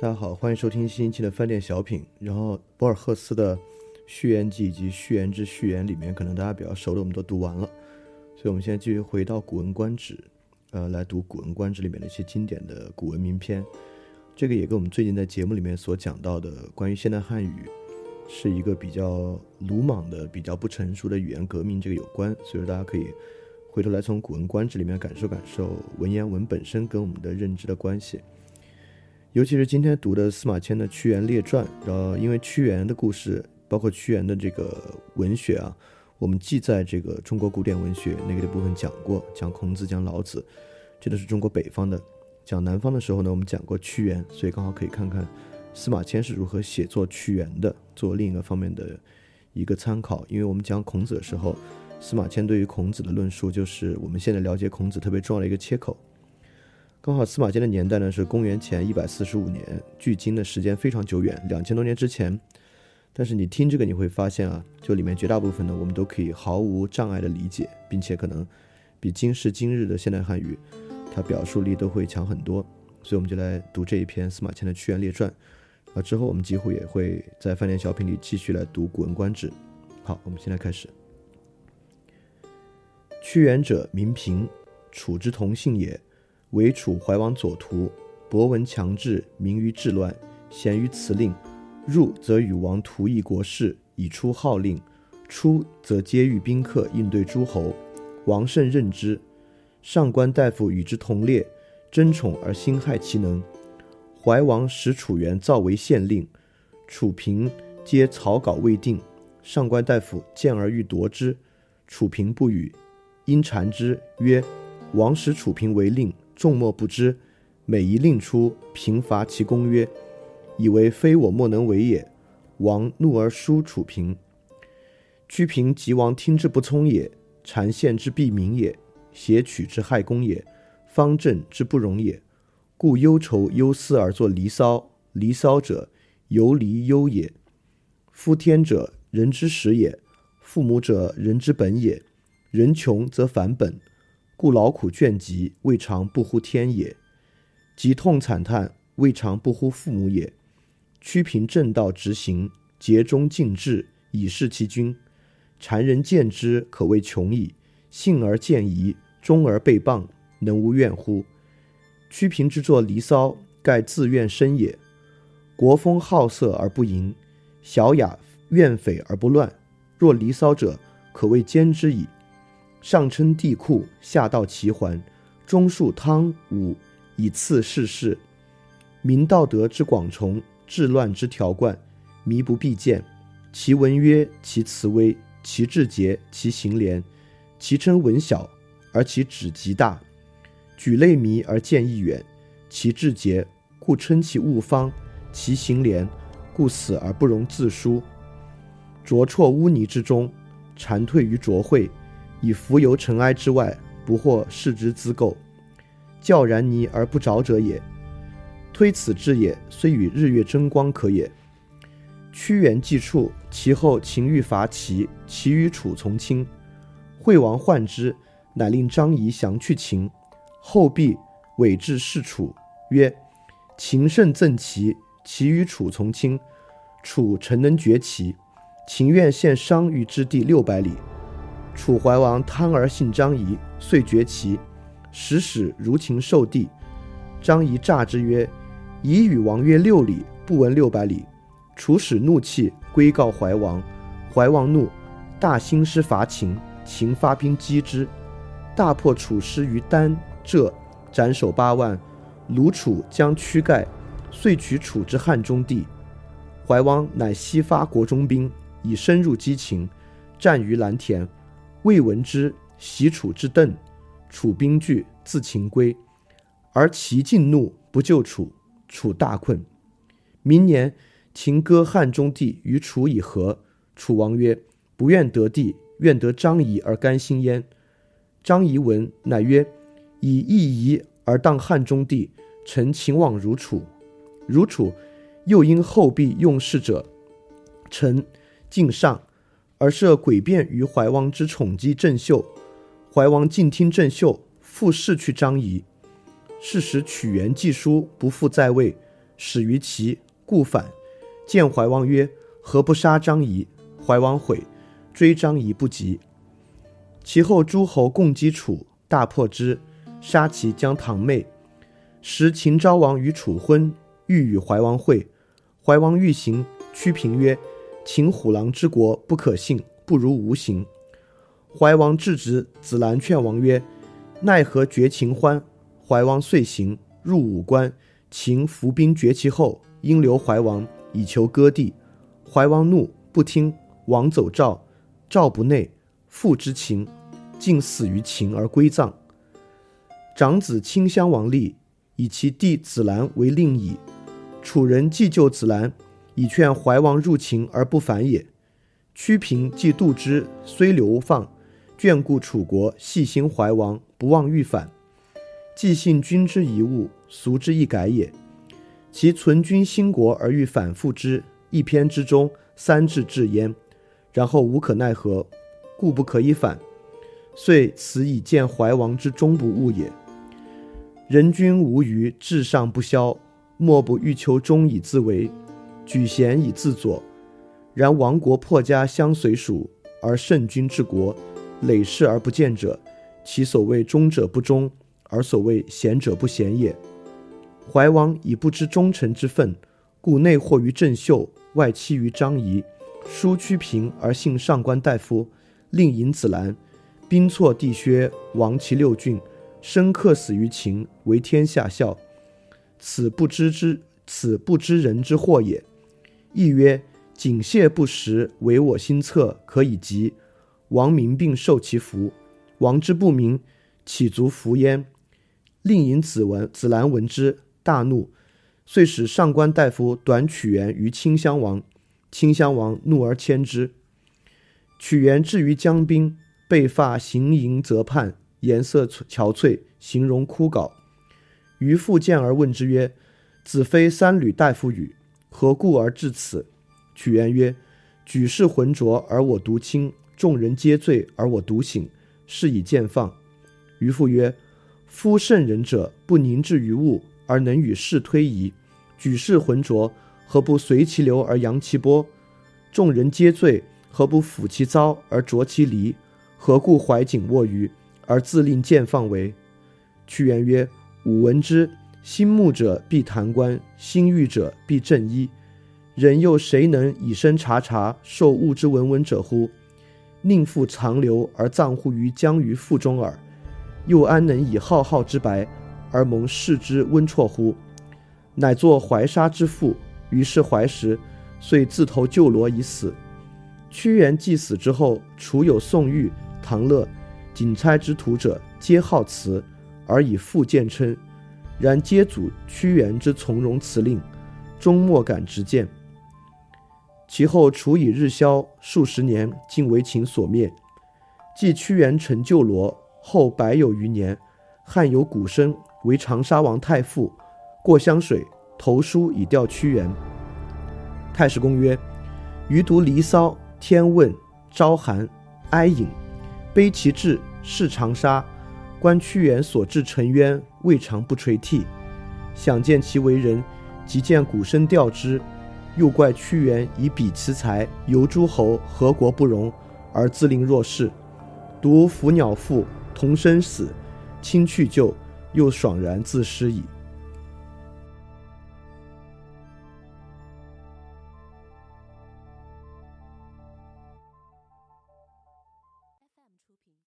大家好，欢迎收听新一期的饭店小品。然后博尔赫斯的《序言集》以及《序言之序言》里面，可能大家比较熟的我们都读完了，所以我们现在继续回到《古文观止》，呃，来读《古文观止》里面的一些经典的古文名篇。这个也跟我们最近在节目里面所讲到的关于现代汉语是一个比较鲁莽的、比较不成熟的语言革命这个有关，所以说大家可以回头来从《古文观止》里面感受感受文言文本身跟我们的认知的关系。尤其是今天读的司马迁的《屈原列传》，然后因为屈原的故事，包括屈原的这个文学啊，我们既在这个中国古典文学那个的部分讲过，讲孔子、讲老子，这都是中国北方的；讲南方的时候呢，我们讲过屈原，所以刚好可以看看司马迁是如何写作屈原的，做另一个方面的一个参考。因为我们讲孔子的时候，司马迁对于孔子的论述，就是我们现在了解孔子特别重要的一个切口。刚好司马迁的年代呢是公元前一百四十五年，距今的时间非常久远，两千多年之前。但是你听这个你会发现啊，就里面绝大部分呢，我们都可以毫无障碍的理解，并且可能比今时今日的现代汉语，它表述力都会强很多。所以我们就来读这一篇司马迁的《屈原列传》，啊，之后我们几乎也会在饭店小品里继续来读《古文观止》。好，我们现在开始。屈原者，名平，楚之同姓也。为楚怀王左徒，博闻强志，明于治乱，贤于辞令。入则与王图议国事，以出号令；出则接遇宾客，应对诸侯。王甚任之。上官大夫与之同列，争宠而心害其能。怀王使楚元造为县令，楚平皆草稿未定。上官大夫见而欲夺之，楚平不与，因谗之曰：“王使楚平为令。”众莫不知，每一令出，平伐其功曰：“以为非我莫能为也。”王怒而书楚平。屈平及王听之不聪也，谗献之必明也，挟取之害公也，方正之不容也。故忧愁忧思而作《离骚》。《离骚》者，游离忧也。夫天者，人之始也；父母者，人之本也。人穷则反本。故劳苦倦疾，未尝不乎天也；疾痛惨叹，未尝不乎父母也。屈平正道直行，竭忠尽志，以示其君。谗人见之，可谓穷矣。信而见疑，忠而被谤，能无怨乎？屈平之作《离骚》，盖自怨深也。国风好色而不淫，小雅怨匪而不乱。若《离骚》者，可谓兼之矣。上称帝库，下道齐桓，中述汤武，以次世事。明道德之广崇，治乱之条贯，靡不必见。其文约，其辞微，其志节，其行廉。其称文小，而其旨极大。举类靡而见义远，其志节，故称其物方；其行廉，故死而不容自书。浊辍污泥之中，蝉退于浊秽。以浮游尘埃之外，不获世之资垢，教然泥而不着者也。推此志也，虽与日月争光可也。屈原既处，其后秦欲伐齐，齐与楚从亲。惠王患之，乃令张仪降去秦。后必委至事楚，曰：“秦胜赠齐，齐与楚从亲，楚诚能绝齐。秦愿献商於之地六百里。”楚怀王贪而信张仪，遂绝齐，使使如秦受地。张仪诈之曰：“仪与王约六里，不闻六百里。”楚使怒气，归告怀王。怀王怒，大兴师伐秦。秦发兵击之，大破楚师于丹浙，斩首八万。鲁楚将屈盖，遂取楚之汉中地。怀王乃西发国中兵，以深入击秦，战于蓝田。未闻之，袭楚之邓，楚兵惧，自秦归。而齐进怒，不救楚，楚大困。明年，秦割汉中地于楚以和。楚王曰：“不愿得地，愿得张仪而甘心焉。”张仪闻，乃曰：“以义夷而当汉中地，臣秦往如楚。如楚，又因后必用事者，臣敬上。”而设诡辩于怀王之宠姬郑袖，怀王尽听郑袖，复释去张仪。是时曲原寄书不复在位，始于齐，故反。见怀王曰：“何不杀张仪？”怀王悔，追张仪不及。其后诸侯共击楚，大破之，杀其将堂妹。时秦昭王与楚婚，欲与怀王会。怀王欲行，屈平曰：“秦虎狼之国，不可信，不如无行。”怀王至之，子兰劝王曰：“奈何绝秦欢？”怀王遂行，入武关。秦伏兵绝其后，因留怀王以求割地。怀王怒，不听。王走赵，赵不内，父之秦，竟死于秦而归葬。长子顷襄王立，以其弟子兰为令尹。楚人既救子兰，以劝怀王入秦而不反也。屈平既度之，虽流放，眷顾楚国，细心怀王，不忘欲反。既信君之遗物，俗之一改也。其存君兴国而欲反复之，一篇之中，三至至焉。然后无可奈何，故不可以反。遂此以见怀王之终不悟也。人君无余，志上不消，莫不欲求忠以自为，举贤以自佐。然亡国破家相随属，而圣君治国，累世而不见者，其所谓忠者不忠。而所谓贤者不贤也。怀王以不知忠臣之分，故内惑于郑袖，外欺于张仪。疏屈平而信上官大夫，令尹子兰，兵挫地薛，亡其六郡，生克死于秦，为天下笑。此不知之，此不知人之祸也。亦曰：谨谢不食，唯我心恻，可以及。王民并受其福，王之不明，岂足服焉？令尹子文、子兰闻之，大怒，遂使上官大夫短曲原于顷襄王。顷襄王怒而迁之。曲原至于江滨，被发行营泽畔，颜色憔悴，形容枯槁。渔父见而问之曰：“子非三闾大夫与？何故而至此？”曲原曰：“举世浑浊而我独清，众人皆醉而我独醒，是以见放。”渔父曰。夫圣人者，不凝滞于物，而能与世推移；举世浑浊，何不随其流而扬其波？众人皆醉，何不抚其糟而濯其离？何故怀瑾握于，而自令见放为？屈原曰：“吾闻之，心慕者必弹冠，心欲者必正衣。人又谁能以身察察，受物之文文者乎？宁复长流而葬乎于江鱼腹中耳？”又安能以浩浩之白而蒙世之温绰乎？乃作怀沙之父。于是怀石，遂自投旧罗以死。屈原既死之后，楚有宋玉、唐乐、景差之徒者，皆好辞，而以父见称。然皆祖屈原之从容辞令，终莫敢直谏。其后楚以日消，数十年，竟为秦所灭。继屈原成旧罗。后百有余年，汉有古生为长沙王太傅，过湘水，投书以吊屈原。太史公曰：余读《离骚》《天问》《昭函》《哀隐》，悲其志，视长沙，观屈原所至沉冤，未尝不垂涕。想见其为人，即见鼓声调之，又怪屈原以彼其才，游诸侯，何国不容，而自令若是。独《伏鸟赋》。同生死，亲去旧，又爽然自失矣。